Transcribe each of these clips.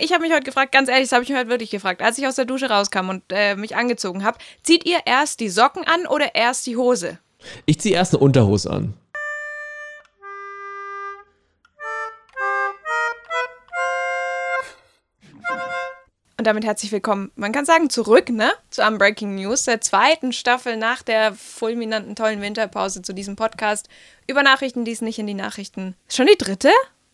Ich habe mich heute gefragt, ganz ehrlich, das habe ich mich heute wirklich gefragt, als ich aus der Dusche rauskam und äh, mich angezogen habe, zieht ihr erst die Socken an oder erst die Hose? Ich ziehe erst eine Unterhose an. Und damit herzlich willkommen, man kann sagen, zurück, ne? Zu Unbreaking News, der zweiten Staffel nach der fulminanten, tollen Winterpause zu diesem Podcast über Nachrichten, die es nicht in die Nachrichten. Schon die dritte?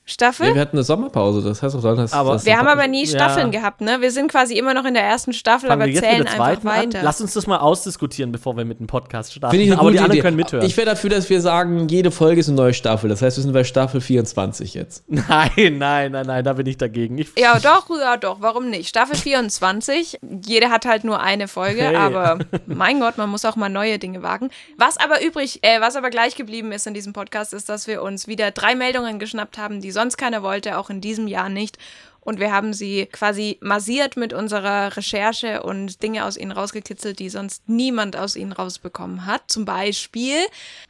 Staffel? Ja, wir hatten eine Sommerpause, das heißt auch dann, dass Aber das wir haben aber nie Staffeln Ja. gehabt, ne? Wir sind quasi immer noch in der ersten Staffel, Fangen aber zählen einfach zweiten an? weiter. Lass uns das mal ausdiskutieren, bevor wir mit dem Podcast starten. Finde ich eine Aber gute die anderen Idee. können mithören. Ich wäre dafür, dass wir sagen, jede Folge ist eine neue Staffel. Das heißt, wir sind bei Staffel 24 jetzt. nein, nein, nein, nein, da bin ich dagegen. Ich, Ja, doch, ja, doch, warum nicht? Staffel 24, jeder hat halt nur eine Folge, Hey. aber mein Gott, man muss auch mal neue Dinge wagen. Was aber übrig, äh, was aber gleich geblieben ist in diesem Podcast, ist, dass wir uns wieder drei Meldungen geschnappt haben, die sonst keiner wollte, auch in diesem Jahr nicht. Und wir haben sie quasi massiert mit unserer Recherche und Dinge aus ihnen rausgekitzelt, die sonst niemand aus ihnen rausbekommen hat. Zum Beispiel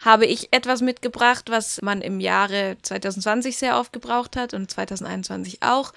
habe ich etwas mitgebracht, was man im Jahre 2020 sehr oft gebraucht hat und 2021 auch.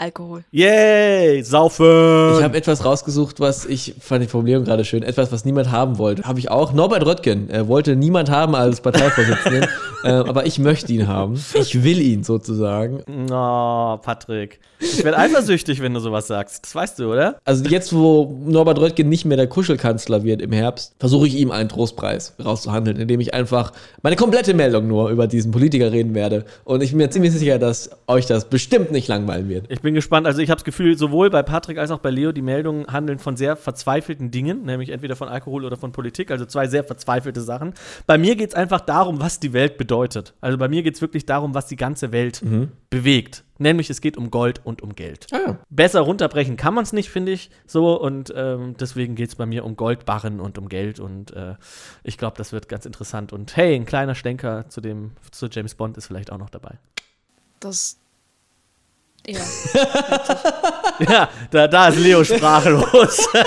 Alkohol. Yay, saufen! Ich habe etwas rausgesucht, was ich fand die Formulierung gerade schön. Etwas, was niemand haben wollte. Habe ich auch. Norbert Röttgen äh, wollte niemand haben als Parteivorsitzenden, äh, aber ich möchte ihn haben. Ich will ihn sozusagen. Oh, Patrick. Ich werde eifersüchtig, wenn du sowas sagst. Das weißt du, oder? Also jetzt, wo Norbert Röttgen nicht mehr der Kuschelkanzler wird im Herbst, versuche ich ihm einen Trostpreis rauszuhandeln, indem ich einfach meine komplette Meldung nur über diesen Politiker reden werde. Und ich bin mir ziemlich sicher, dass euch das bestimmt nicht langweilen wird. Ich bin gespannt. Also ich habe das Gefühl, sowohl bei Patrick als auch bei Leo, die Meldungen handeln von sehr verzweifelten Dingen, nämlich entweder von Alkohol oder von Politik, also zwei sehr verzweifelte Sachen. Bei mir geht es einfach darum, was die Welt bedeutet. Also bei mir geht es wirklich darum, was die ganze Welt bewegt. Nämlich es geht um Gold und um Geld. Ah ja. Besser runterbrechen kann man es nicht, finde ich. So und ähm, deswegen geht es bei mir um Goldbarren und um Geld und äh, ich glaube, das wird ganz interessant. Und hey, ein kleiner Schlenker zu dem zu James Bond ist vielleicht auch noch dabei. Das. Ja. Ja, da, da ist Leo sprachlos.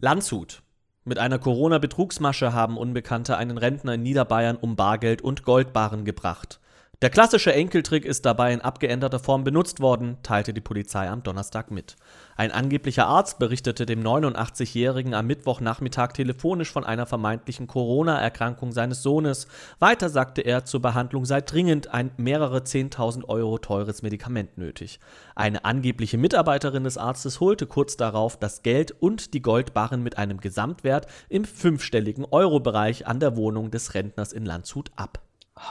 Landshut. Mit einer Corona-Betrugsmasche haben Unbekannte einen Rentner in Niederbayern um Bargeld und Goldbarren gebracht. Der klassische Enkeltrick ist dabei in abgeänderter Form benutzt worden, teilte die Polizei am Donnerstag mit. Ein angeblicher Arzt berichtete dem 89-Jährigen am Mittwochnachmittag telefonisch von einer vermeintlichen Corona-Erkrankung seines Sohnes. Weiter sagte er, zur Behandlung sei dringend ein mehrere 10.000 Euro teures Medikament nötig. Eine angebliche Mitarbeiterin des Arztes holte kurz darauf das Geld und die Goldbarren mit einem Gesamtwert im fünfstelligen Euro-Bereich an der Wohnung des Rentners in Landshut ab.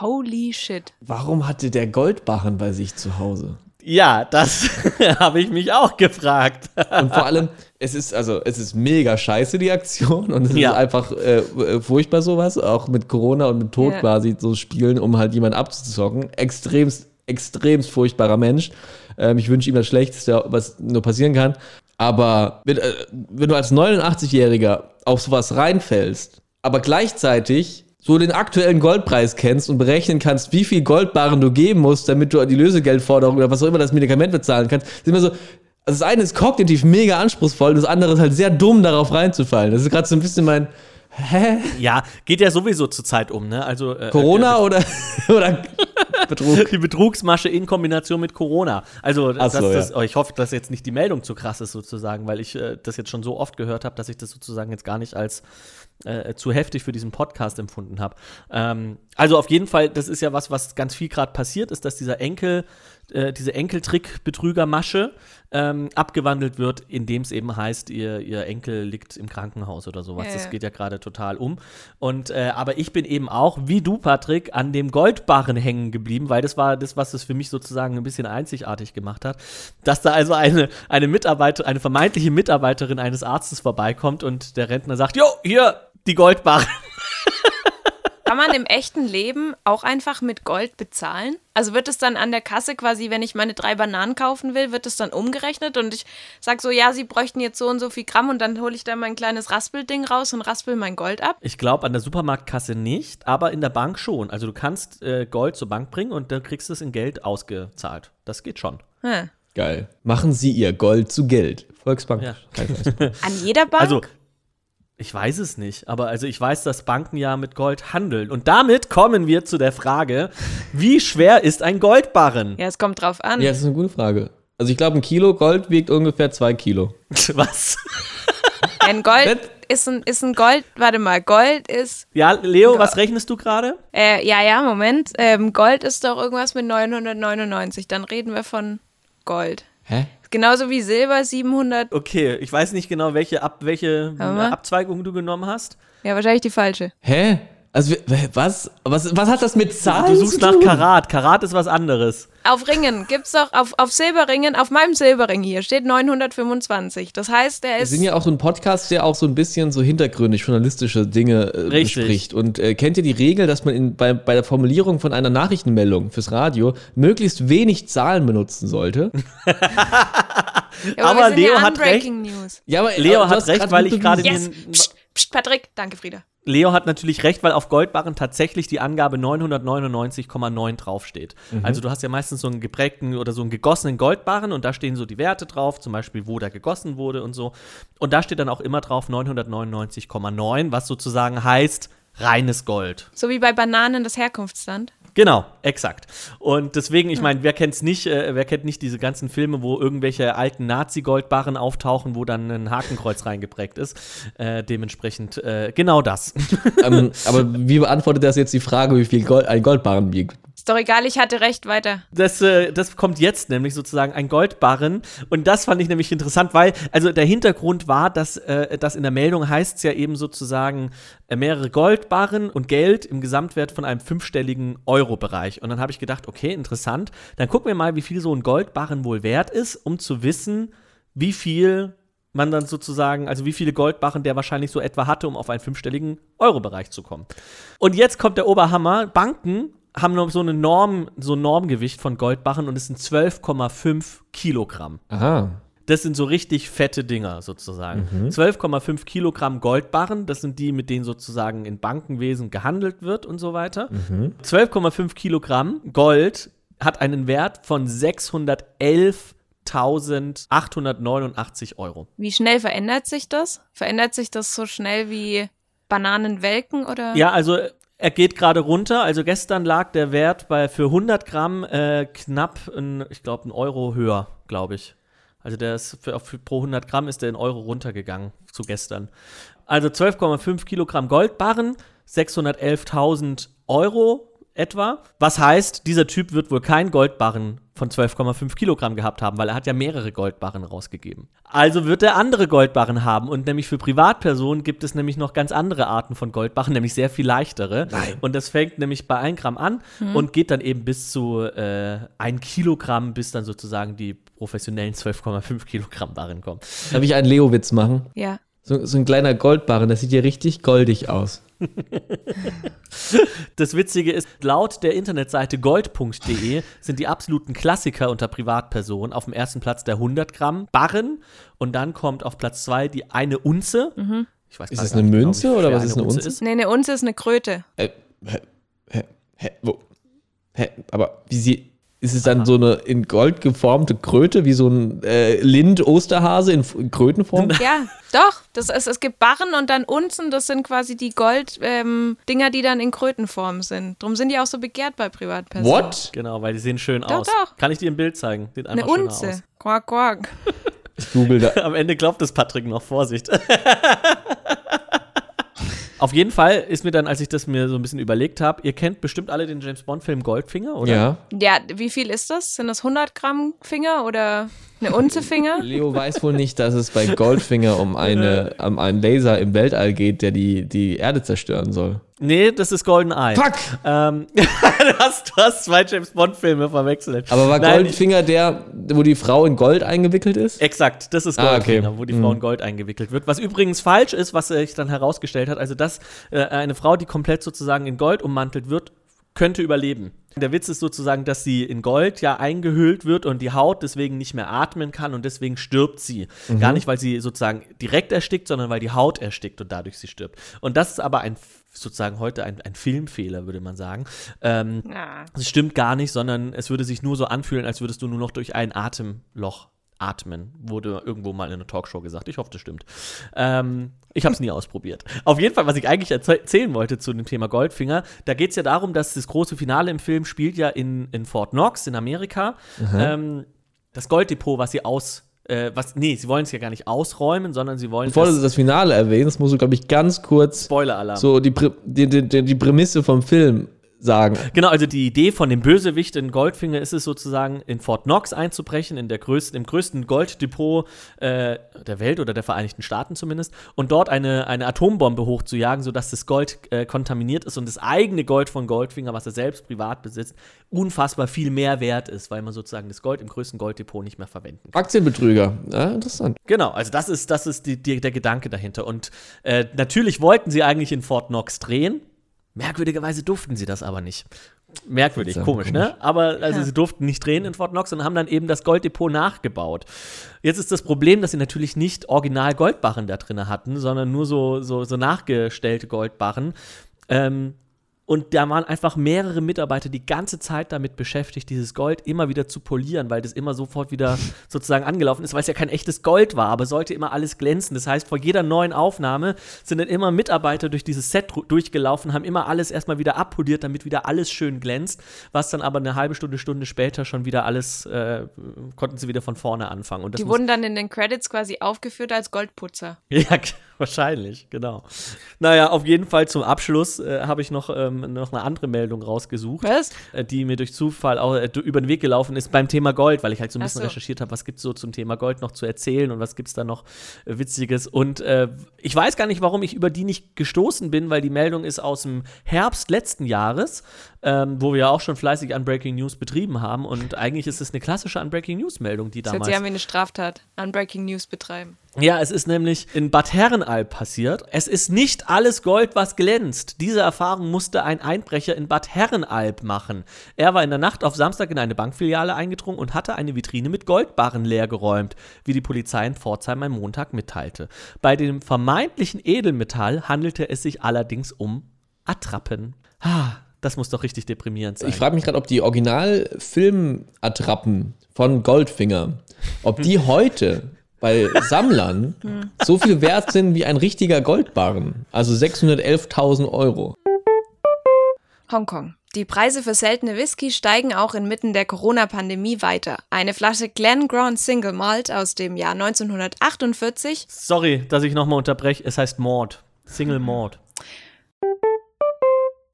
Holy shit. Warum hatte der Goldbarren bei sich zu Hause? Ja, das habe ich mich auch gefragt. Und vor allem, es ist also, es ist mega scheiße, die Aktion. Und es Ja. ist einfach äh, äh, furchtbar sowas, auch mit Corona und mit Tod Ja. quasi so spielen, um halt jemanden abzuzocken. Extremst, extremst furchtbarer Mensch. Ähm, ich wünsche ihm das Schlechteste, was nur passieren kann. Aber wenn, äh, wenn du als 89-Jähriger auf sowas reinfällst, aber gleichzeitig so den aktuellen Goldpreis kennst und berechnen kannst, wie viel Goldbarren du geben musst, damit du die Lösegeldforderung oder was auch immer das Medikament bezahlen kannst, ist immer so, also das eine ist kognitiv mega anspruchsvoll, das andere ist halt sehr dumm, darauf reinzufallen. Das ist gerade so ein bisschen mein, hä? Ja, geht ja sowieso zur Zeit um, ne? Also äh, Corona oder, oder Betrug? Die Betrugsmasche in Kombination mit Corona. Also, das, so, das, ja. oh, ich hoffe, dass jetzt nicht die Meldung zu krass ist, sozusagen, weil ich äh, das jetzt schon so oft gehört habe, dass ich das sozusagen jetzt gar nicht als äh, zu heftig für diesen Podcast empfunden habe. Ähm, also, auf jeden Fall, das ist ja was, was ganz viel gerade passiert ist, dass dieser Enkel, äh, diese Enkeltrick-Betrügermasche ähm, abgewandelt wird, indem es eben heißt, ihr, ihr Enkel liegt im Krankenhaus oder sowas. Ja, das ja. geht ja gerade total um. Und äh, aber ich bin eben auch, wie du, Patrick, an dem Goldbarren hängen geblieben, weil das war das, was es für mich sozusagen ein bisschen einzigartig gemacht hat. Dass da also eine, eine Mitarbeiter, eine vermeintliche Mitarbeiterin eines Arztes vorbeikommt und der Rentner sagt: Jo, hier, die Goldbarren. Kann man im echten Leben auch einfach mit Gold bezahlen? Also wird es dann an der Kasse quasi, wenn ich meine drei Bananen kaufen will, wird es dann umgerechnet und ich sag so, ja, sie bräuchten jetzt so und so viel Gramm und dann hole ich da mein kleines Raspelding raus und raspel mein Gold ab? Ich glaube, an der Supermarktkasse nicht, aber in der Bank schon. Also du kannst äh, Gold zur Bank bringen und dann kriegst du es in Geld ausgezahlt. Das geht schon. Hm. Geil. Machen Sie Ihr Gold zu Geld. Volksbank. Ja. An jeder Bank? Also, Ich weiß es nicht, aber also ich weiß, dass Banken ja mit Gold handeln. Und damit kommen wir zu der Frage, wie schwer ist ein Goldbarren? Ja, es kommt drauf an. Ja, das ist eine gute Frage. Also ich glaube, ein Kilo Gold wiegt ungefähr zwei Kilo. Was? Ein Gold ist ein, ist ein Gold, warte mal, Gold ist, Ja, Leo, was rechnest du gerade? äh, ja, ja, Moment, ähm, Gold ist doch irgendwas mit 999, dann reden wir von Gold. Hä? Genauso wie Silber 700, Okay, ich weiß nicht genau, welche, Ab welche. Abzweigung du genommen hast. ja, wahrscheinlich die falsche. Hä? Also was? Was, was hat das mit Zahlen Du suchst zu nach tun? Karat. Karat ist was anderes. Auf Ringen gibt's doch, auf, auf Silberringen, auf meinem Silberring hier steht 925. Das heißt, der Wir ist, sind ja auch so ein Podcast, der auch so ein bisschen so hintergründig journalistische Dinge äh, bespricht. Und äh, kennt ihr die Regel, dass man in, bei, bei der Formulierung von einer Nachrichtenmeldung fürs Radio möglichst wenig Zahlen benutzen sollte? ja, aber wir sind Leo ja hat Breaking News. Ja, aber Leo aber du hat hast recht, weil ich gerade den. Psst, psst, Patrick, danke, Frieda. Leo hat natürlich recht, weil auf Goldbarren tatsächlich die Angabe 999,9 draufsteht. Also du hast ja meistens so einen geprägten oder so einen gegossenen Goldbarren und da stehen so die Werte drauf, zum Beispiel wo der gegossen wurde und so. Und da steht dann auch immer drauf 999,9, was sozusagen heißt reines Gold. So wie bei Bananen das Herkunftsland. Genau, exakt. Und deswegen, ich meine, wer kennt's nicht, äh, wer kennt nicht diese ganzen Filme, wo irgendwelche alten Nazi-Goldbarren auftauchen, wo dann ein Hakenkreuz reingeprägt ist. Äh, dementsprechend äh, genau das. ähm, aber wie beantwortet das jetzt die Frage, wie viel Gold, ein Goldbarren wiegt? Ist doch egal, ich hatte recht, weiter. Das, äh, das kommt jetzt nämlich sozusagen ein Goldbarren. Und das fand ich nämlich interessant, weil, also der Hintergrund war, dass äh, das in der Meldung heißt es ja eben sozusagen äh, mehrere Goldbarren und Geld im Gesamtwert von einem fünfstelligen Euro-Bereich. Und dann habe ich gedacht, okay, interessant. Dann gucken wir mal, wie viel so ein Goldbarren wohl wert ist, um zu wissen, wie viel man dann sozusagen, also wie viele Goldbarren der wahrscheinlich so etwa hatte, um auf einen fünfstelligen Euro-Bereich zu kommen. Und jetzt kommt der Oberhammer. Banken haben noch so eine Norm, so ein Normgewicht von Goldbarren und es sind 12,5 Kilogramm. Aha. Das sind so richtig fette Dinger sozusagen. Mhm. 12,5 Kilogramm Goldbarren, das sind die, mit denen sozusagen in Bankenwesen gehandelt wird und so weiter. Mhm. 12,5 Kilogramm Gold hat einen Wert von 611.889 Euro. Wie schnell verändert sich das? Verändert sich das so schnell wie Bananen welken oder? Ja, also er geht gerade runter. Also gestern lag der Wert bei für 100 Gramm äh, knapp, ein, ich glaube, ein Euro höher, glaube ich. Also der ist für, für, pro 100 Gramm ist der in Euro runtergegangen zu gestern. Also 12,5 Kilogramm Goldbarren, 611.000 Euro etwa. Was heißt, dieser Typ wird wohl kein Goldbarren von 12,5 Kilogramm gehabt haben, weil er hat ja mehrere Goldbarren rausgegeben. Also wird er andere Goldbarren haben und nämlich für Privatpersonen gibt es nämlich noch ganz andere Arten von Goldbarren, nämlich sehr viel leichtere. Nein. Und das fängt nämlich bei 1 Gramm an und geht dann eben bis zu äh, 1 Kilogramm, bis dann sozusagen die professionellen 12,5 Kilogramm Barren kommen. Darf ich einen Leo-Witz machen? Ja. So, so ein kleiner Goldbarren, das sieht ja richtig goldig aus. Das Witzige ist, laut der Internetseite gold.de sind die absoluten Klassiker unter Privatpersonen auf dem ersten Platz der 100 Gramm Barren und dann kommt auf Platz zwei die eine Unze. Ich weiß Ist es gar eine nicht genau, Münze wie oder was ist eine Unze? Ist. Nee, eine Unze ist eine Kröte. Äh, hä, hä, hä, wo? Hä, aber wie sie. Ist es dann so eine in Gold geformte Kröte, wie so ein äh, Lind-Osterhase in, in Krötenform? Ja, doch. Das ist, es gibt Barren und dann Unzen, das sind quasi die Gold-Dinger, die dann in Krötenform sind. Drum sind die auch so begehrt bei Privatpersonen. What? Genau, weil die sehen schön Doch, aus. doch. Kann ich dir ein Bild zeigen? Sieht Eine einfach schöner Unze. Quack, quack. Ich google da. aus. Am Ende glaubt es Patrick noch, Vorsicht. Auf jeden Fall ist mir dann, als ich das mir so ein bisschen überlegt habe, ihr kennt bestimmt alle den James Bond-Film Goldfinger, oder? Ja. Ja, wie viel ist das? Sind das 100 Gramm Finger oder eine Unze Finger? Leo weiß wohl nicht, dass es bei Goldfinger um, eine, um einen Laser im Weltall geht, der die, die Erde zerstören soll. Nee, das ist Golden Eye. Fuck! Ähm, du, hast, du hast zwei James Bond-Filme verwechselt. Aber war Nein, Goldfinger der, wo die Frau in Gold eingewickelt ist? Exakt, das ist Ah, Goldfinger, okay. wo die Mhm. Frau in Gold eingewickelt wird. Was übrigens falsch ist, was sich dann herausgestellt hat, also dass äh, eine Frau, die komplett sozusagen in Gold ummantelt wird, könnte überleben. Der Witz ist sozusagen, dass sie in Gold ja eingehüllt wird und die Haut deswegen nicht mehr atmen kann und deswegen stirbt sie. Gar nicht, weil sie sozusagen direkt erstickt, sondern weil die Haut erstickt und dadurch sie stirbt. Und das ist aber ein sozusagen heute ein, ein Filmfehler, würde man sagen. Ähm, Ja. es stimmt gar nicht, sondern es würde sich nur so anfühlen, als würdest du nur noch durch ein Atemloch atmen. Wurde irgendwo mal in einer Talkshow gesagt. Ich hoffe, das stimmt. Ähm, ich habe es nie ausprobiert. Auf jeden Fall, was ich eigentlich erzählen wollte zu dem Thema Goldfinger, da geht es ja darum, dass das große Finale im Film spielt ja in, in Fort Knox in Amerika. Ähm, das Golddepot, was sie aus äh, was, nee, sie wollen es ja gar nicht ausräumen, sondern sie wollen Bevor das- du das Finale erwähnst, musst du, glaube ich, ganz kurz Spoiler-Alarm. so die, Prä- die, die, die, die Prämisse vom Film sagen. Genau, also die Idee von dem Bösewicht in Goldfinger ist es sozusagen, in Fort Knox einzubrechen, in der größten, im größten Golddepot äh, der Welt oder der Vereinigten Staaten zumindest, und dort eine, eine Atombombe hochzujagen, sodass das Gold äh, kontaminiert ist und das eigene Gold von Goldfinger, was er selbst privat besitzt, unfassbar viel mehr wert ist, weil man sozusagen das Gold im größten Golddepot nicht mehr verwenden kann. Aktienbetrüger. Ja, interessant. Genau, also das ist, das ist die, die, der Gedanke dahinter. Und äh, natürlich wollten sie eigentlich in Fort Knox drehen. Merkwürdigerweise durften sie das aber nicht. Merkwürdig, Seltsam, komisch, ne? Aber also Ja. sie durften nicht drehen in Fort Knox und haben dann eben das Golddepot nachgebaut. Jetzt ist das Problem, dass sie natürlich nicht original Goldbarren da drin hatten, sondern nur so, so, so nachgestellte Goldbarren. Ähm, und da waren einfach mehrere Mitarbeiter die ganze Zeit damit beschäftigt, dieses Gold immer wieder zu polieren, weil das immer sofort wieder sozusagen angelaufen ist, weil es ja kein echtes Gold war, aber sollte immer alles glänzen. Das heißt, vor jeder neuen Aufnahme sind dann immer Mitarbeiter durch dieses Set durchgelaufen, haben immer alles erstmal wieder abpoliert, damit wieder alles schön glänzt, was dann aber eine halbe Stunde, Stunde später schon wieder alles, äh, konnten sie wieder von vorne anfangen. Und das Die wurden dann in den Credits quasi aufgeführt als Goldputzer. ja, wahrscheinlich, genau. Naja, auf jeden Fall zum Abschluss äh, habe ich noch, ähm, noch eine andere Meldung rausgesucht, Was? äh, die mir durch Zufall auch, äh, über den Weg gelaufen ist beim Thema Gold, weil ich halt so ein bisschen so. recherchiert habe, was gibt es so zum Thema Gold noch zu erzählen und was gibt es da noch äh, Witziges. Und äh, ich weiß gar nicht, warum ich über die nicht gestoßen bin, weil die Meldung ist aus dem Herbst letzten Jahres, ähm, wo wir ja auch schon fleißig Unbreaking News betrieben haben. Und eigentlich ist es eine klassische Unbreaking News-Meldung, die Das damals sich an wie eine Straftat. An Breaking News betreiben. Ja, es ist nämlich in Bad Herrenalb passiert. Es ist nicht alles Gold, was glänzt. Diese Erfahrung musste ein Einbrecher in Bad Herrenalb machen. Er war in der Nacht auf Samstag in eine Bankfiliale eingedrungen und hatte eine Vitrine mit Goldbarren leergeräumt, wie die Polizei in Pforzheim am Montag mitteilte. Bei dem vermeintlichen Edelmetall handelte es sich allerdings um Attrappen. Ah, das muss doch richtig deprimierend sein. Ich frage mich gerade, ob die Original-Film-Attrappen von Goldfinger, ob die heute bei Sammlern so viel wert sind wie ein richtiger Goldbarren. Also 611.000 Euro. Hongkong. Die Preise für seltene Whisky steigen auch inmitten der Corona-Pandemie weiter. Eine Flasche Glen Grant Single Malt aus dem Jahr 1948 Sorry, dass ich nochmal unterbreche. Es heißt Mord. Single Mord.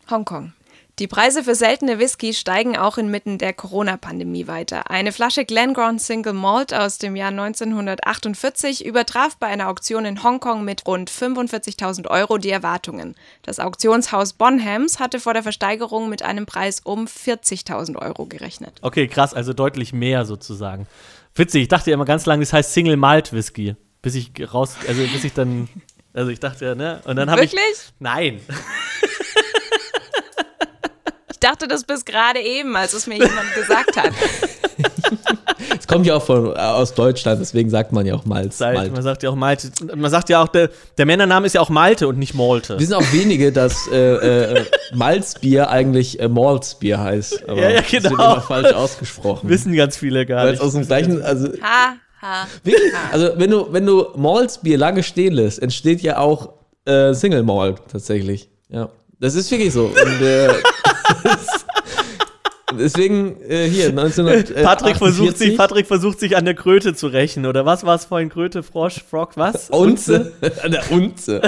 Hongkong. Die Preise für seltene Whisky steigen auch inmitten der Corona-Pandemie weiter. Eine Flasche Glengrant Single Malt aus dem Jahr 1948 übertraf bei einer Auktion in Hongkong mit rund 45.000 Euro die Erwartungen. Das Auktionshaus Bonhams hatte vor der Versteigerung mit einem Preis um 40.000 Euro gerechnet. Okay, krass, also deutlich mehr sozusagen. Witzig, ich dachte ja immer ganz lange, das heißt Single Malt Whisky. Bis ich raus, also bis ich dann, also ich dachte ja, ne? Und dann habe ich. Wirklich? Nein. Ich dachte das bis gerade eben, als es mir jemand gesagt hat. Es kommt ja auch von, äh, aus Deutschland, deswegen sagt man ja auch Malz. Seit, Malt. man sagt ja auch Malte. Man sagt ja auch, der, der Männername ist ja auch Malte und nicht Malte. Wir sind auch wenige, dass äh, äh, Malzbier eigentlich äh, Malzbier heißt. Aber Ja, ja, Das wird genau. immer falsch ausgesprochen. Wissen ganz viele gar Weil nicht. es aus dem gleichen, also Ha, ha. Wirklich? Also, wenn du, wenn du Malzbier lange stehen lässt, entsteht ja auch äh, Single Malt tatsächlich. Ja. Das ist wirklich so. Und, äh, deswegen äh, hier 1948. Patrick versucht, sich, Patrick versucht sich an der Kröte zu rächen, oder was war es vorhin? Kröte, Frosch, Frog, was? Unze. An der Unze.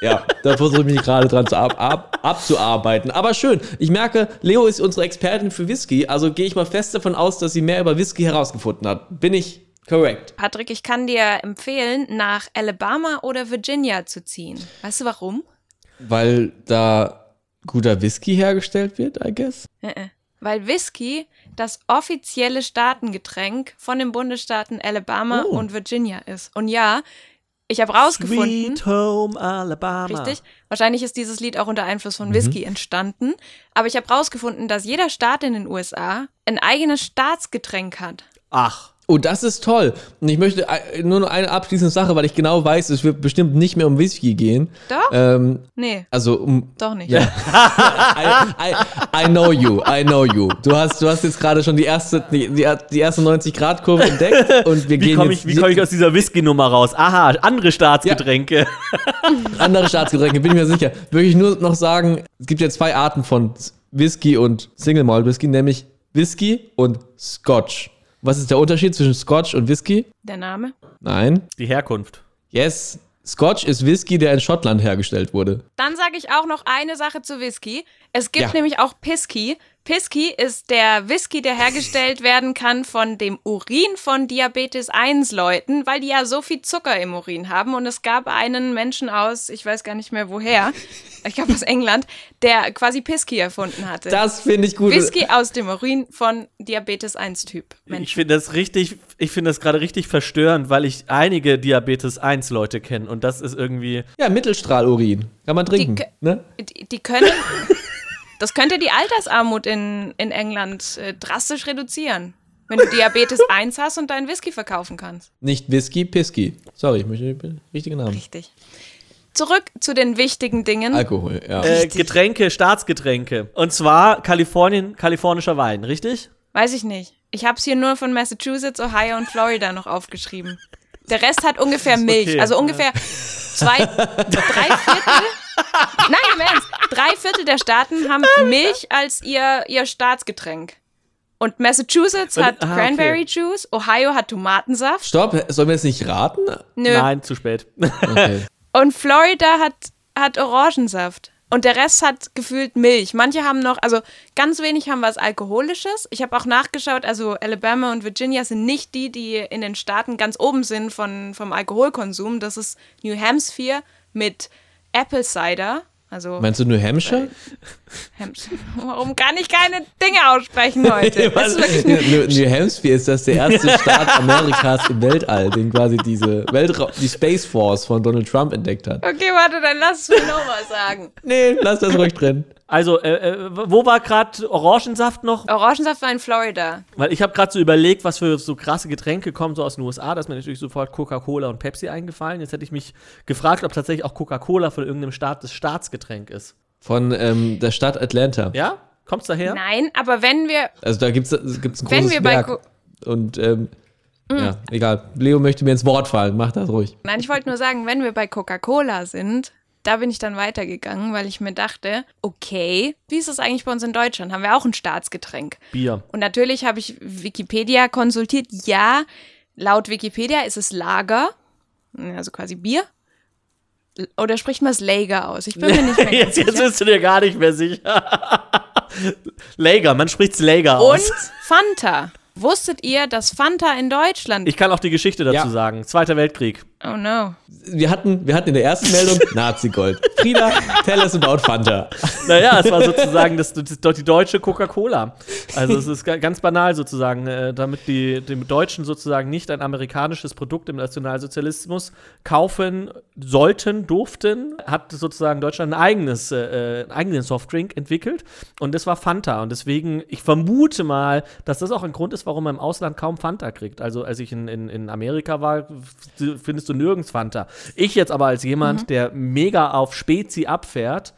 ja, da versuche ich mich gerade dran zu ab, ab, abzuarbeiten. Aber schön. Ich merke, Leo ist unsere Expertin für Whisky, also gehe ich mal fest davon aus, dass sie mehr über Whisky herausgefunden hat. Bin ich korrekt? Patrick, ich kann dir empfehlen, nach Alabama oder Virginia zu ziehen. Weißt du warum? Weil da guter Whisky hergestellt wird, I guess. Äh, äh. Weil Whisky das offizielle Staatengetränk von den Bundesstaaten Alabama Oh. und Virginia ist. Und ja, ich habe rausgefunden, Sweet Home Alabama. richtig, wahrscheinlich ist dieses Lied auch unter Einfluss von Whisky entstanden, aber ich habe rausgefunden, dass jeder Staat in den USA ein eigenes Staatsgetränk hat. Ach. Oh, das ist toll. Und ich möchte äh, nur noch eine abschließende Sache, weil ich genau weiß, es wird bestimmt nicht mehr um Whisky gehen. Doch? Ähm, nee, also um. doch nicht. Ja. I, I, I know you, I know you. Du hast, du hast jetzt gerade schon die erste, die, die, erste 90-Grad-Kurve entdeckt und wir Wie gehen komme jetzt ich, wie komm ich aus dieser Whisky-Nummer raus? Aha, andere Staatsgetränke. andere Staatsgetränke, bin ich mir sicher. Würde ich nur noch sagen, es gibt ja zwei Arten von Whisky und Single Malt Whisky, nämlich Whisky und Scotch. Was ist der Unterschied zwischen Scotch und Whisky? Der Name? Nein. Die Herkunft. Yes. Scotch ist Whisky, der in Schottland hergestellt wurde. Dann sage ich auch noch eine Sache zu Whisky. Es gibt Ja. nämlich auch Pisky. Pisky ist der Whisky, der hergestellt werden kann von dem Urin von Diabetes 1 Leuten, weil die ja so viel Zucker im Urin haben. Und es gab einen Menschen aus, ich weiß gar nicht mehr woher, ich glaube aus England, der quasi Pisky erfunden hatte. Das finde ich gut. Whisky aus dem Urin von Diabetes 1 Typ. Ich Menschen. finde das richtig, ich finde das gerade richtig verstörend, weil ich einige Diabetes 1 Leute kenne und das ist irgendwie. Ja, Mittelstrahlurin. Kann man trinken. Die- ne? Die, die können. Das könnte die Altersarmut in, in England äh, drastisch reduzieren. Wenn du Diabetes 1 hast und deinen Whisky verkaufen kannst. Nicht Whisky, Pisky. Sorry, ich möchte den richtigen Namen. Richtig. Zurück zu den wichtigen Dingen. Alkohol, ja. Äh. Getränke, Staatsgetränke. Und zwar Kalifornien, kalifornischer Wein, richtig? Weiß ich nicht. Ich habe es hier nur von Massachusetts, Ohio und Florida noch aufgeschrieben. Der Rest hat ungefähr Milch. okay. Also ungefähr zwei, drei Viertel. Nein, im Ernst. Drei Viertel der Staaten haben Milch als ihr, ihr Staatsgetränk. Und Massachusetts hat ah, okay. Cranberry Juice, Ohio hat Tomatensaft. Stopp, sollen wir jetzt nicht raten? Nö. Nein, zu spät. Okay. Und Florida hat, hat Orangensaft. Und der Rest hat gefühlt Milch. Manche haben noch, also ganz wenig haben was Alkoholisches. Ich habe auch nachgeschaut, also Alabama und Virginia sind nicht die, die in den Staaten ganz oben sind von, vom Alkoholkonsum. Das ist New Hampshire mit Apple Cider. Also, Meinst du New Hampshire? Hampshire. warum kann ich keine Dinge aussprechen heute? New, New Hampshire ist das der erste Staat Amerikas im Weltall, den quasi diese Weltra die Space Force von Donald Trump entdeckt hat. okay, warte, dann lass es mir nochmal sagen. Nee, lass das ruhig drin. Also, äh, äh, wo war gerade Orangensaft noch? Orangensaft war in Florida. Weil ich habe gerade so überlegt, was für so krasse Getränke kommen so aus den USA. Da ist mir natürlich sofort Coca-Cola und Pepsi eingefallen. Jetzt hätte ich mich gefragt, ob tatsächlich auch Coca-Cola von irgendeinem Staat das Staatsgetränk ist. Von ähm, der Stadt Atlanta. Ja? Kommt's daher? Nein, aber wenn wir Also da gibt es gibt's ein Wenn großes wir bei Werk. Co- Und ähm, ja, egal. Leo möchte mir ins Wort fallen. Mach das ruhig. Nein, ich wollte nur sagen, wenn wir bei Coca-Cola sind, da bin ich dann weitergegangen, weil ich mir dachte, okay, wie ist das eigentlich bei uns in Deutschland? Haben wir auch ein Staatsgetränk? Bier. Und natürlich habe ich Wikipedia konsultiert. Ja, laut Wikipedia ist es Lager, also quasi Bier. Oder spricht man es Lager aus? Ich bin mir nicht mehr Jetzt, jetzt sicher. bist du dir gar nicht mehr sicher. Lager, man spricht's Lager Und aus. Fanta. Wusstet ihr, dass Fanta in Deutschland... Ich kann auch die Geschichte dazu Ja. sagen. Zweiter Weltkrieg. Oh no. Wir hatten, wir hatten in der ersten Meldung Nazi-Gold. Frieda, tell us about Fanta. Naja, es war sozusagen das, das, das, die deutsche Coca-Cola. Also es ist ga- ganz banal sozusagen, äh, damit die dem Deutschen sozusagen nicht ein amerikanisches Produkt im Nationalsozialismus kaufen sollten, durften, hat sozusagen Deutschland ein eigenes, äh, einen eigenen Softdrink entwickelt und das war Fanta. Und deswegen, ich vermute mal, dass das auch ein Grund ist, warum man im Ausland kaum Fanta kriegt. Also als ich in, in, in Amerika war, findest du nirgends Fanta. Ich jetzt aber als jemand, der mega auf Spezi abfährt,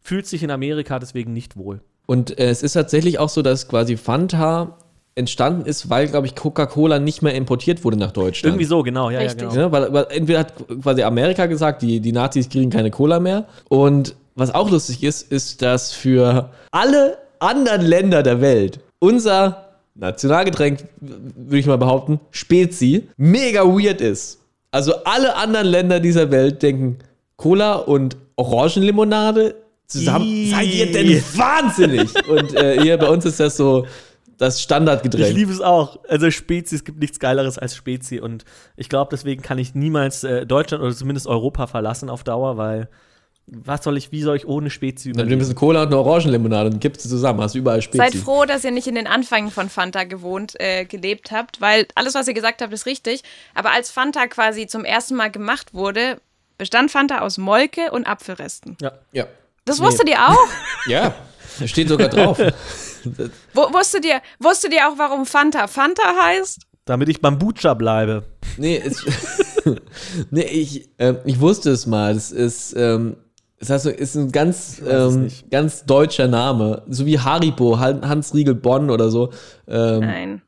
fühlt sich in Amerika deswegen nicht wohl. Und äh, es ist tatsächlich auch so, dass quasi Fanta entstanden ist, weil, glaube ich, Coca-Cola nicht mehr importiert wurde nach Deutschland. Irgendwie so, genau, ja, Richtig. ja, genau. Ne? Weil, weil entweder hat quasi Amerika gesagt, die, die Nazis kriegen keine Cola mehr. Und was auch lustig ist, ist, dass für alle anderen Länder der Welt unser Nationalgetränk, würde ich mal behaupten, Spezi, mega weird ist. Also alle anderen Länder dieser Welt denken, Cola und Orangenlimonade zusammen. Ih. Seid ihr denn wahnsinnig? und äh, hier bei uns ist das so das Ich Standardgetränk. liebe es auch. Also Spezi, es gibt nichts Geileres als Spezi. Und ich glaube, deswegen kann ich niemals äh, Deutschland oder zumindest Europa verlassen auf Dauer, weil was soll ich, wie soll ich ohne Spezi Dann nimmst überleben? du Cola und eine Orangenlimonade und kippst sie zusammen, hast überall Spezi. Seid froh, dass ihr nicht in den Anfängen von Fanta gewohnt, äh, gelebt habt, weil alles, was ihr gesagt habt, ist richtig. Aber als Fanta quasi zum ersten Mal gemacht wurde, bestand Fanta aus Molke und Apfelresten. Ja. Ja. Das wusstet ihr auch? Ja, da steht sogar drauf. Wo, wusstet, ihr, wusstet ihr auch, warum Fanta Fanta heißt? Damit ich beim Butcher bleibe. Nee, es, nee ich, ähm, ich wusste es mal. Das ist, ähm, das heißt, ist ein ganz, ähm, ganz deutscher Name. So wie Haribo, Han- Hans Riegel Bonn oder so. Ähm, Nein.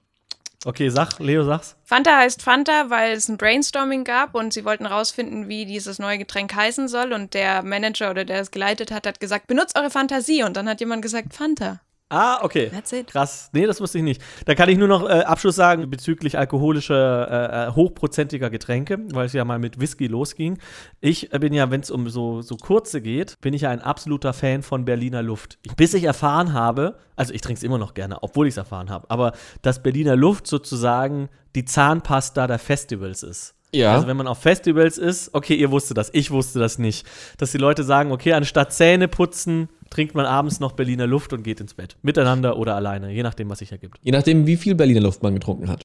Okay, sag, Leo, sag's. Fanta heißt Fanta, weil es ein Brainstorming gab und sie wollten rausfinden, wie dieses neue Getränk heißen soll. Und der Manager oder der es geleitet hat, hat gesagt, benutzt eure Fantasie. Und dann hat jemand gesagt, Fanta. Ah, okay. That's it. Krass. Nee, das wusste ich nicht. Da kann ich nur noch äh, Abschluss sagen bezüglich alkoholischer, äh, äh, hochprozentiger Getränke, weil es ja mal mit Whisky losging. Ich äh, bin ja, wenn es um so, so kurze geht, bin ich ja ein absoluter Fan von Berliner Luft. Bis ich erfahren habe, also ich trinke es immer noch gerne, obwohl ich es erfahren habe, aber dass Berliner Luft sozusagen die Zahnpasta der Festivals ist. Ja. Also wenn man auf Festivals ist, okay, ihr wusstet das, ich wusste das nicht. Dass die Leute sagen, okay, anstatt Zähne putzen, trinkt man abends noch Berliner Luft und geht ins Bett. Miteinander oder alleine, je nachdem, was sich ergibt. Je nachdem, wie viel Berliner Luft man getrunken hat.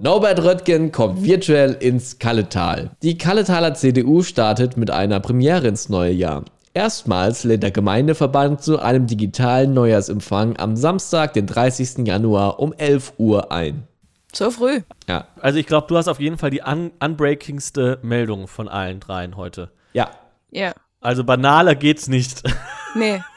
Norbert Röttgen kommt virtuell ins Kalletal. Die Kalletaler CDU startet mit einer Premiere ins neue Jahr. Erstmals lädt der Gemeindeverband zu einem digitalen Neujahrsempfang am Samstag, den 30. Januar um 11 Uhr ein. So früh. Ja, Also ich glaube, du hast auf jeden Fall die un unbreakingste Meldung von allen dreien heute. ja. Ja. Also banaler geht's nicht. Nee.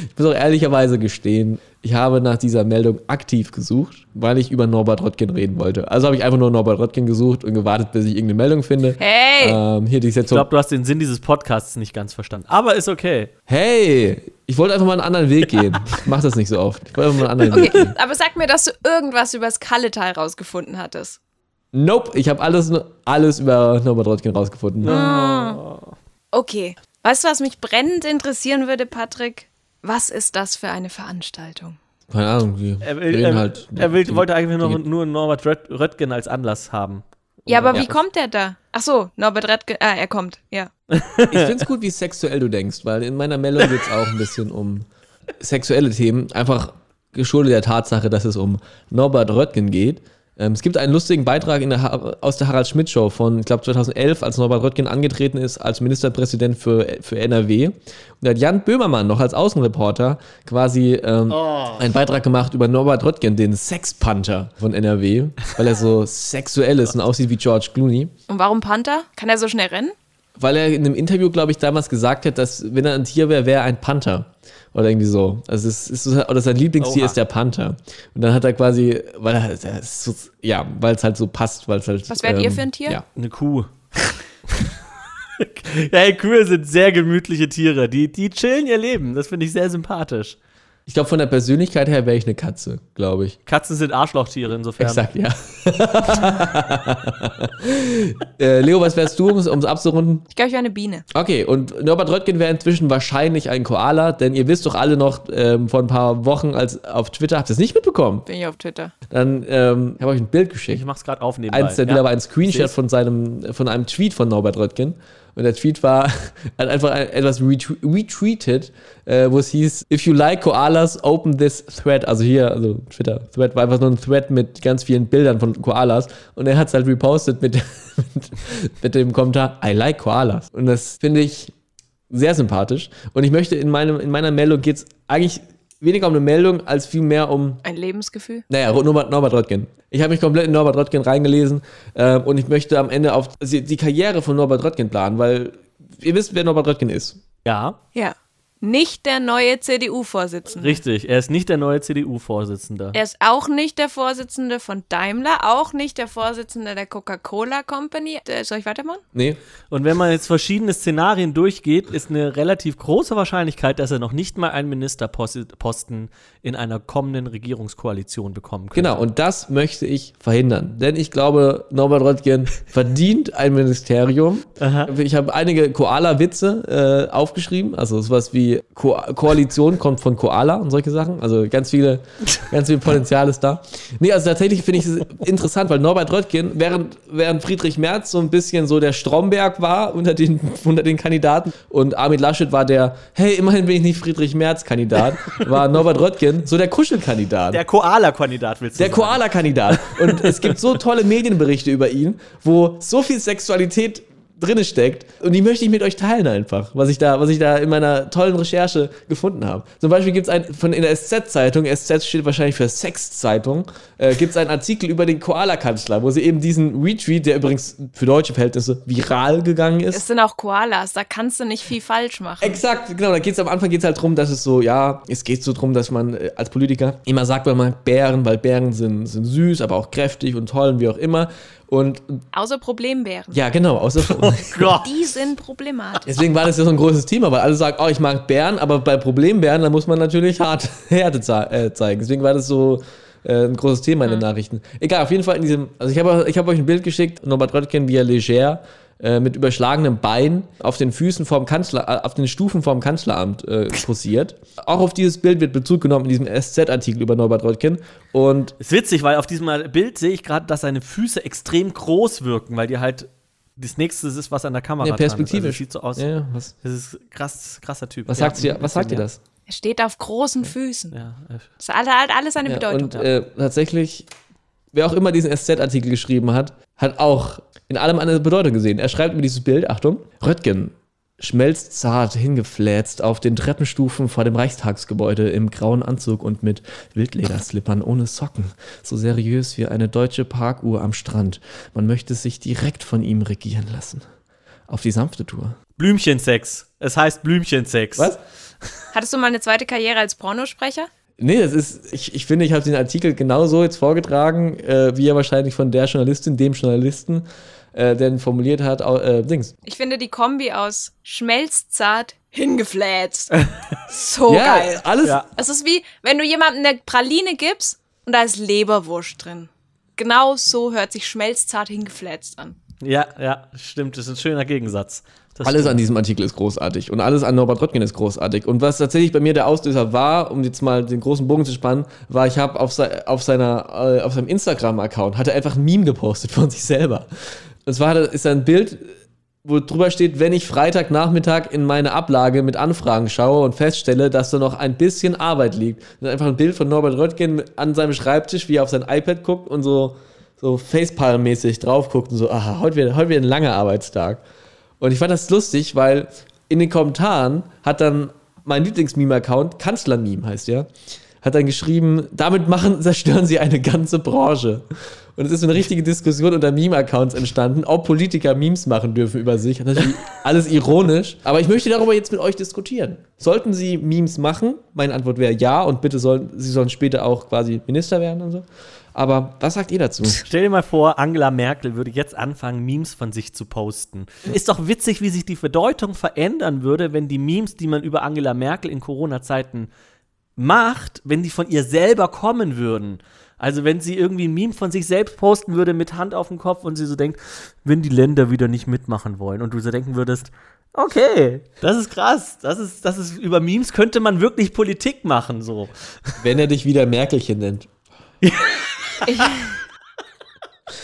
Ich muss auch ehrlicherweise gestehen, ich habe nach dieser Meldung aktiv gesucht, weil ich über Norbert Röttgen reden wollte. Also habe ich einfach nur Norbert Röttgen gesucht und gewartet, bis ich irgendeine Meldung finde. Hey! Ähm, hier die Ich glaube, du hast den Sinn dieses Podcasts nicht ganz verstanden. Aber ist okay. Hey, ich wollte einfach mal einen anderen Weg gehen. Ich mach das nicht so oft. Ich wollte einfach mal einen anderen Weg Okay, gehen. aber sag mir, dass du irgendwas über das Kalletal rausgefunden hattest. Nope, ich habe alles, alles über Norbert Röttgen rausgefunden. Okay. Weißt du, was mich brennend interessieren würde, Patrick? Was ist das für eine Veranstaltung? Keine Ahnung, die Er, will, er, halt. er will, die- wollte eigentlich nur, die- nur Norbert Röt Röttgen als Anlass haben. Ja, aber Ja. wie kommt der da? Ach so, Norbert Redke. Ah, er kommt. Ja. Ich finde es gut, wie sexuell du denkst, weil in meiner Meldung geht es auch ein bisschen um sexuelle Themen. Einfach geschuldet der Tatsache, dass es um Norbert Röttgen geht. Ähm, es gibt einen lustigen Beitrag in der aus der Harald Schmidt Show von, ich glaube, 2011, als Norbert Röttgen angetreten ist als Ministerpräsident für, für NRW. Und da hat Jan Böhmermann noch als Außenreporter quasi ähm, einen Beitrag gemacht über Norbert Röttgen, den Sexpanther von NRW, weil er so sexuell ist und aussieht wie George Clooney. Und warum Panther? Kann er so schnell rennen? Weil er in einem Interview, glaube ich, damals gesagt hat, dass wenn er ein Tier wäre, wäre er ein Panther. Oder irgendwie so. Also es ist oder sein Lieblingstier Oha. ist der Panther. Und dann hat er quasi, weil er, ist so, ja, weil es halt so passt, weil es halt. Was wärt ihr für ein Tier? Ja. Eine Kuh. ja, Kühe sind sehr gemütliche Tiere. Die, die chillen ihr Leben. Das finde ich sehr sympathisch. Ich glaube, von der Persönlichkeit her wäre ich eine Katze, glaube ich. Katzen sind Arschlochtiere insofern. Exakt, ja. äh, Leo, was wärst du, um es abzurunden? Ich glaube, ich wäre eine Biene. Okay, und Norbert Röttgen wäre inzwischen wahrscheinlich ein Koala, denn ihr wisst doch alle noch ähm, vor ein paar Wochen als auf Twitter, habt ihr es nicht mitbekommen? Bin ich auf Twitter. Dann ähm, habe ich euch ein Bild geschickt. Ich mach's gerade auf nebenbei. Eins der ja. Bilder war ein Screenshot von seinem, von einem Tweet von Norbert Röttgen. Und der Tweet war, hat einfach ein, etwas retwe retweetet, äh, wo es hieß, if you like koalas, open this thread. Also hier, also Twitter, Thread war einfach nur ein Thread mit ganz vielen Bildern von Koalas. Und er hat es halt repostet mit, mit, mit dem Kommentar, I like Koalas. Und das finde ich sehr sympathisch. Und ich möchte in, meinem, in meiner Meldung geht es eigentlich weniger um eine Meldung, als vielmehr um Ein Lebensgefühl. naja, Norbert, Norbert Röttgen. Ich habe mich komplett in Norbert Röttgen reingelesen ähm, und ich möchte am Ende auf die, die Karriere von Norbert Röttgen planen, weil ihr wisst, wer Norbert Röttgen ist. Ja, Ja. Nicht der neue CDU-Vorsitzende. richtig. Er ist nicht der neue CDU-Vorsitzende. Er ist auch nicht der Vorsitzende von Daimler, auch nicht der Vorsitzende der Coca-Cola Company. Äh, Soll ich weitermachen? Nee? Und wenn man jetzt verschiedene Szenarien durchgeht, ist eine relativ große Wahrscheinlichkeit, dass er noch nicht mal einen Ministerposten in einer kommenden Regierungskoalition bekommen könnte. Genau, und das möchte ich verhindern. Denn ich glaube, Norbert Röttgen verdient ein Ministerium. Aha. Ich habe einige Koala-Witze äh, aufgeschrieben. Also sowas wie Ko Koalition kommt von Koala und solche Sachen. Also ganz viele, ganz viel Potenzial ist da. Nee, also tatsächlich finde ich es interessant, weil Norbert Röttgen, während, während Friedrich Merz so ein bisschen so der Stromberg war unter den, unter den Kandidaten und Armin Laschet war der, hey, immerhin bin ich nicht Friedrich Merz-Kandidat, war Norbert Röttgen so der Kuschelkandidat. Der Koala-Kandidat willst du Der. Koala-Kandidat. Und es gibt so tolle Medienberichte über ihn, wo so viel Sexualität drinne steckt. Und die möchte ich mit euch teilen einfach, was ich da, was ich da in meiner tollen Recherche gefunden habe. Zum Beispiel gibt es ein, von in der SZ-Zeitung, SZ steht wahrscheinlich für Sex-Zeitung, äh, gibt es einen Artikel über den Koala-Kanzler, wo sie eben diesen Retweet, der übrigens für deutsche Verhältnisse viral gegangen ist. Es sind auch Koalas, da kannst du nicht viel falsch machen. Exakt, genau. Da geht es am Anfang geht's halt darum, dass es so, ja, es geht so darum, dass man äh, als Politiker immer sagt, man mag Bären, weil Bären sind, sind süß, aber auch kräftig und toll und wie auch immer. Und Außer Problembären. ja, genau, außer Gott. Die sind problematisch. Deswegen war das ja so ein großes Thema, weil alle sagen, oh, ich mag Bären, aber bei Problembären, da muss man natürlich hart Härte äh, zeigen. Deswegen war das so äh, ein großes Thema in den Nachrichten. Egal, auf jeden Fall in diesem, also ich habe ich hab euch ein Bild geschickt, Norbert Röttgen, wie er leger äh, mit überschlagenem Bein auf den Füßen vorm Kanzler, äh, auf den Stufen vorm Kanzleramt äh, posiert. Auch auf dieses Bild wird Bezug genommen in diesem SZ-Artikel über Norbert Röttgen. Und Ist witzig, weil auf diesem Bild sehe ich gerade, dass seine Füße extrem groß wirken, weil die halt das nächste ist, was an der Kamera ja, dran ist. perspektivisch. Also, sieht so aus. Ja, was, Das ist krass, krasser Typ. was Ja, sagt ihr, was sagt ihr das? Er steht auf großen Füßen. Ja, äh, Das hat alle- alles eine Ja, Bedeutung. und äh, tatsächlich, wer auch immer diesen SZ-Artikel geschrieben hat, hat auch in allem eine Bedeutung gesehen. Er schreibt mir dieses Bild, Achtung, Röttgen schmelzt zart hingefläzt auf den Treppenstufen vor dem Reichstagsgebäude im grauen Anzug und mit Wildlederslippern ohne Socken. So seriös wie eine deutsche Parkuhr am Strand. Man möchte sich direkt von ihm regieren lassen. Auf die sanfte Tour. Blümchensex. Es heißt Blümchensex. Was? Hattest du mal eine zweite Karriere als Pornosprecher? Nee, das ist, ich, ich finde, ich habe den Artikel genauso jetzt vorgetragen, äh, wie er wahrscheinlich von der Journalistin, dem Journalisten, äh, denn formuliert hat, äh, Dings. Ich finde die Kombi aus schmelzzart hingefläzt. So ja, geil. alles. Ja. Es ist wie, wenn du jemandem eine Praline gibst und da ist Leberwurst drin. Genau so hört sich schmelzzart hingefläzt an. Ja, ja, stimmt. Das ist ein schöner Gegensatz. Das Alles stimmt. an diesem Artikel ist großartig und alles an Norbert Röttgen ist großartig. Und was tatsächlich bei mir der Auslöser war, um jetzt mal den großen Bogen zu spannen, war, ich habe auf, sei, auf, seiner, äh, auf seinem Instagram-Account, hat er einfach ein Meme gepostet von sich selber. Und zwar ist ein Bild, wo drüber steht, wenn ich Freitagnachmittag in meine Ablage mit Anfragen schaue und feststelle, dass da noch ein bisschen Arbeit liegt. Und einfach ein Bild von Norbert Röttgen an seinem Schreibtisch, wie er auf sein iPad guckt und so, so Facepalm-mäßig drauf guckt und so, aha, heute wird, heute wird ein langer Arbeitstag. Und ich fand das lustig, weil in den Kommentaren hat dann mein Lieblingsmeme-Account, Kanzler-Meme heißt der, hat dann geschrieben, damit machen, zerstören sie eine ganze Branche. Und es ist eine richtige Diskussion unter Meme-Accounts entstanden, ob Politiker Memes machen dürfen über sich. Natürlich alles ironisch. Aber ich möchte darüber jetzt mit euch diskutieren. Sollten sie Memes machen? Meine Antwort wäre ja und bitte sollen, sie sollen später auch quasi Minister werden und so. Aber was sagt ihr dazu? Stell dir mal vor, Angela Merkel würde jetzt anfangen, Memes von sich zu posten. Ist doch witzig, wie sich die Bedeutung verändern würde, wenn die Memes, die man über Angela Merkel in Corona-Zeiten macht, wenn die von ihr selber kommen würden. Also wenn sie irgendwie ein Meme von sich selbst posten würde mit Hand auf dem Kopf und sie so denkt, wenn die Länder wieder nicht mitmachen wollen und du so denken würdest, okay, das ist krass, das ist, das ist, über Memes könnte man wirklich Politik machen, so. Wenn er dich wieder Merkelchen nennt.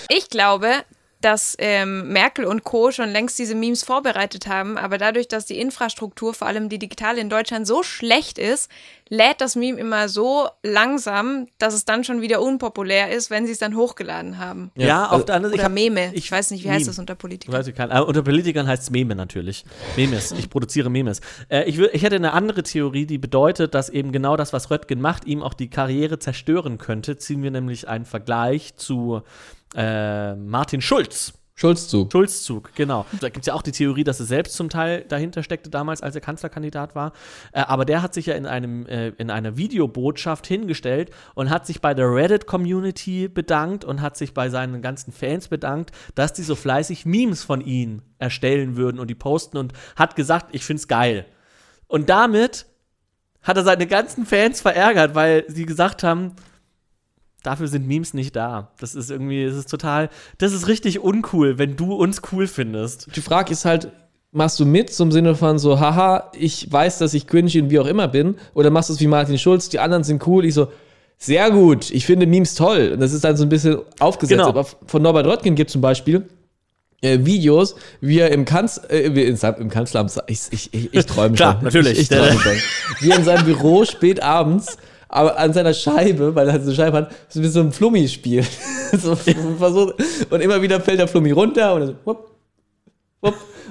Ich glaube, dass ähm, Merkel und Co. schon längst diese Memes vorbereitet haben, aber dadurch, dass die Infrastruktur, vor allem die digitale in Deutschland, so schlecht ist, lädt das Meme immer so langsam, dass es dann schon wieder unpopulär ist, wenn sie es dann hochgeladen haben. Ja, also- auf der anderen Seite. Oder Meme. Ich, ich- weiß nicht, wie heißt Meme. das unter Politikern? Weiß ich keinen. Aber unter Politikern heißt es Meme natürlich. Memes. Ich produziere Memes. Äh, ich, ich hätte eine andere Theorie, die bedeutet, dass eben genau das, was Röttgen macht, ihm auch die Karriere zerstören könnte. Ziehen wir nämlich einen Vergleich zu äh, Martin Schulz. Schulzzug. Schulzzug, genau. Da gibt es ja auch die Theorie, dass er selbst zum Teil dahinter steckte damals, als er Kanzlerkandidat war. Äh, aber der hat sich ja in, einem, äh, in einer Videobotschaft hingestellt und hat sich bei der Reddit-Community bedankt und hat sich bei seinen ganzen Fans bedankt, dass die so fleißig Memes von ihm erstellen würden und die posten und hat gesagt, ich find's geil. Und damit hat er seine ganzen Fans verärgert, weil sie gesagt haben, dafür sind Memes nicht da. Das ist irgendwie, das ist total, das ist richtig uncool, wenn du uns cool findest. Die Frage ist halt, machst du mit zum Sinne von so, haha, ich weiß, dass ich cringy und wie auch immer bin, oder machst du es wie Martin Schulz, die anderen sind cool, ich so, sehr gut, ich finde Memes toll. Und das ist dann so ein bisschen aufgesetzt. Genau. Aber von Norbert Röttgen gibt es zum Beispiel äh, Videos, wie er im, Kanz äh, im Kanzleramt, ich, ich, ich, ich träume Klar, schon. natürlich. Ich, ich träume schon. Wie er in seinem Büro spät abends aber an seiner Scheibe, weil er halt so eine Scheibe hat, so wie so ein Flummi spielt. so, versucht, und immer wieder fällt der Flummi runter und dann so, wupp,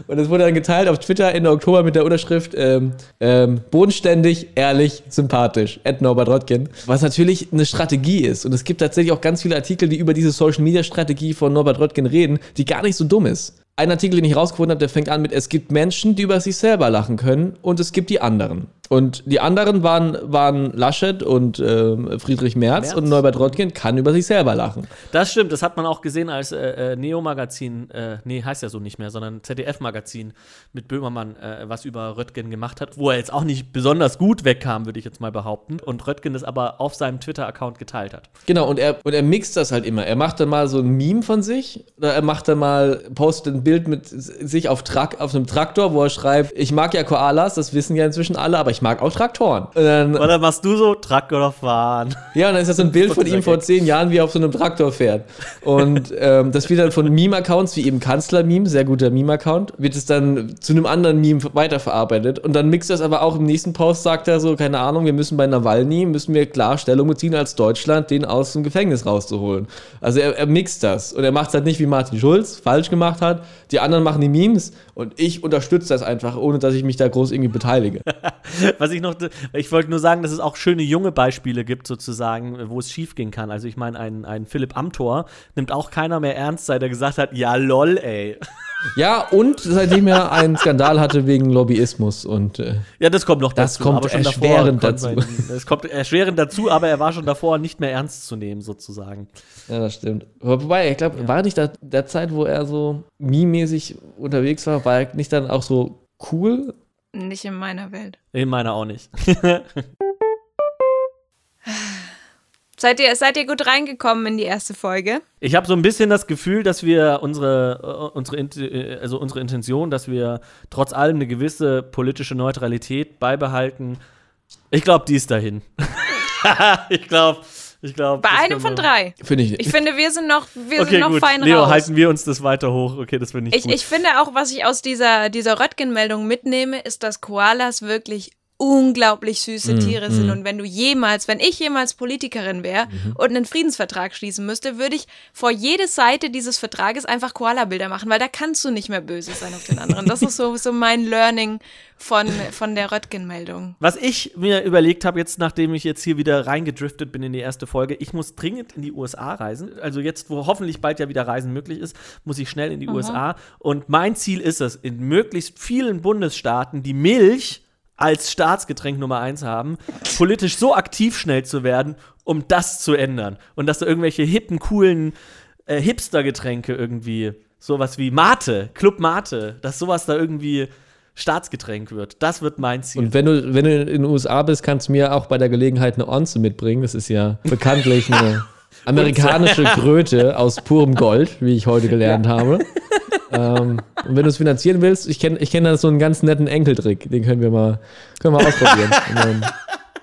Und es wurde dann geteilt auf Twitter Ende Oktober mit der Unterschrift ähm, ähm, bodenständig, ehrlich, sympathisch. Ed Norbert Röttgen. Was natürlich eine Strategie ist. Und es gibt tatsächlich auch ganz viele Artikel, die über diese Social-Media-Strategie von Norbert Röttgen reden, die gar nicht so dumm ist. Ein Artikel, den ich rausgefunden habe, der fängt an mit, es gibt Menschen, die über sich selber lachen können und es gibt die anderen. Und die anderen waren, waren Laschet und äh, Friedrich Merz, Merz. und Norbert Röttgen kann über sich selber lachen. Das stimmt, das hat man auch gesehen, als äh, äh, Neo-Magazin, äh, nee, heißt ja so nicht mehr, sondern ZDF-Magazin mit Böhmermann äh, was über Röttgen gemacht hat, wo er jetzt auch nicht besonders gut wegkam, würde ich jetzt mal behaupten. Und Röttgen das aber auf seinem Twitter-Account geteilt hat. Genau, und er, und er mixt das halt immer. Er macht dann mal so ein Meme von sich, oder er macht dann mal, postet ein Bild mit sich auf, Trak, auf einem Traktor, wo er schreibt, ich mag ja Koalas, das wissen ja inzwischen alle, aber ich mag auch Traktoren. Und dann, Und dann machst du so, Traktor fahren. ja, und dann ist das so ein Bild von ihm vor zehn Jahren, wie er auf so einem Traktor fährt. Und ähm, das wird dann von Meme-Accounts, wie eben Kanzler-Meme, sehr guter Meme-Account, wird es dann zu einem anderen Meme weiterverarbeitet. Und dann mixt das aber auch im nächsten Post, sagt er so, keine Ahnung, wir müssen bei Nawalny, müssen wir klar Stellung beziehen als Deutschland, den aus dem Gefängnis rauszuholen. Also er, er mixt das. Und er macht es halt nicht wie Martin Schulz, falsch gemacht hat. Die anderen machen die Memes und ich unterstütze das einfach, ohne dass ich mich da groß irgendwie beteilige. Was ich noch, ich wollte nur sagen, dass es auch schöne junge Beispiele gibt, sozusagen, wo es schiefgehen kann. Also ich meine, ein, ein Philipp Amthor nimmt auch keiner mehr ernst, seit er gesagt hat, ja lol, ey. Ja, und seitdem er einen Skandal hatte wegen Lobbyismus und äh, Ja, das kommt noch Das dazu. kommt aber schon erschwerend davor dazu. man Es kommt erschwerend dazu, aber er war schon davor nicht mehr ernst zu nehmen, sozusagen. ja, das stimmt. Aber Wobei, ich glaube, war nicht da, der Zeit, wo er so meme-mäßig unterwegs war, war er nicht dann auch so cool? Nicht in meiner Welt. In meiner auch nicht. Seid ihr, seid ihr gut reingekommen in die erste Folge? Ich habe so ein bisschen das Gefühl, dass wir unsere, äh, unsere, äh, also unsere Intention, dass wir trotz allem eine gewisse politische Neutralität beibehalten. Ich glaube, die ist dahin. ich glaube, ich glaube. Bei einem von drei. Finde ich. Ich finde, wir sind noch, wir Okay, sind noch gut. fein Leo, raus. halten wir uns das weiter hoch. Okay, das finde ich, Ich, gut. ich finde auch, was ich aus dieser, dieser Röttgen-Meldung mitnehme, ist, dass Koalas wirklich unglaublich süße Mm, Tiere sind. mm. Und wenn du jemals, wenn ich jemals Politikerin wäre Mhm. und einen Friedensvertrag schließen müsste, würde ich vor jede Seite dieses Vertrages einfach Koala-Bilder machen, weil da kannst du nicht mehr böse sein auf den anderen. Das ist so, so mein Learning von, von der Röttgen-Meldung. Was ich mir überlegt habe, jetzt nachdem ich jetzt hier wieder reingedriftet bin in die erste Folge, ich muss dringend in die USA reisen. Also jetzt, wo hoffentlich bald ja wieder Reisen möglich ist, muss ich schnell in die USA. Und mein Ziel ist es, in möglichst vielen Bundesstaaten die Milch als Staatsgetränk Nummer eins haben, politisch so aktiv schnell zu werden, um das zu ändern. Und dass da irgendwelche hippen, coolen äh, Hipster-Getränke irgendwie, sowas wie Mate, Club Mate, dass sowas da irgendwie Staatsgetränk wird. Das wird mein Ziel. Und wenn du, wenn du in den USA bist, kannst du mir auch bei der Gelegenheit eine Onze mitbringen. Das ist ja bekanntlich eine amerikanische Kröte aus purem Gold, wie ich heute gelernt habe. ähm, und wenn du es finanzieren willst, ich kenne ich kenn da so einen ganz netten Enkeltrick. Den können wir mal, können wir ausprobieren. Und dann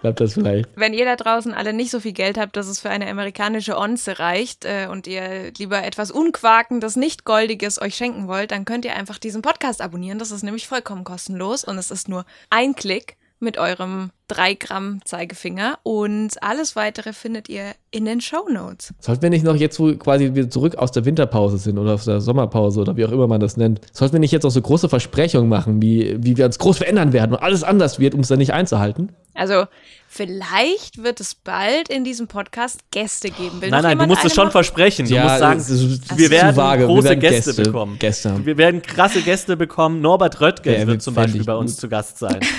klappt das vielleicht. Wenn ihr da draußen alle nicht so viel Geld habt, dass es für eine amerikanische Onze reicht äh, und ihr lieber etwas Unquakendes, nicht Goldiges euch schenken wollt, dann könnt ihr einfach diesen Podcast abonnieren. Das ist nämlich vollkommen kostenlos und es ist nur ein Klick mit eurem 3 Gramm Zeigefinger und alles weitere findet ihr in den Show Notes. Sollten wir nicht noch jetzt, wo quasi wir zurück aus der Winterpause sind oder aus der Sommerpause oder wie auch immer man das nennt, sollten wir nicht jetzt auch so große Versprechungen machen, wie, wie wir uns groß verändern werden und alles anders wird, um es dann nicht einzuhalten? Also vielleicht wird es bald in diesem Podcast Gäste geben. Will Nein, nein, du musst es schon versprechen. Du musst sagen, ist wir werden große wir werden Gäste, bekommen. Gäste. Wir werden krasse Gäste bekommen. Norbert Röttgen Ja, wird zum Beispiel bei uns zu Gast sein.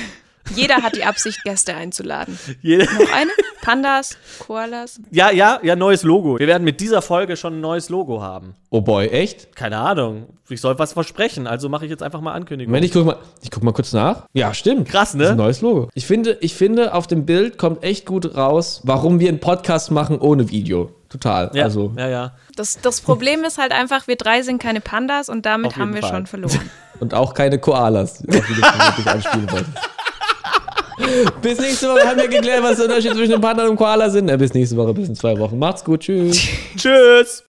Jeder hat die Absicht, Gäste einzuladen. Jede- Noch eine? Pandas, Koalas. ja, ja, ja, neues Logo. Wir werden mit dieser Folge schon ein neues Logo haben. Oh boy, echt? Keine Ahnung. Ich soll was versprechen, also mache ich jetzt einfach mal Ankündigung. Moment, ich guck mal, ich guck mal kurz nach. Ja, stimmt. Krass, ne? Das ist ein neues Logo. Ich finde, ich finde, auf dem Bild kommt echt gut raus, warum wir einen Podcast machen ohne Video. Total. ja, Also, ja, ja. Das, das Problem ist halt einfach, wir drei sind keine Pandas und damit haben wir Fall. schon verloren. und auch keine Koalas, auf die du wirklich anspielen wolltest. Bis nächste Woche haben wir geklärt, was der Unterschied zwischen einem Panda und einem Koala sind. Ja, bis nächste Woche, bis in zwei Wochen. Macht's gut, tschüss. Tschüss.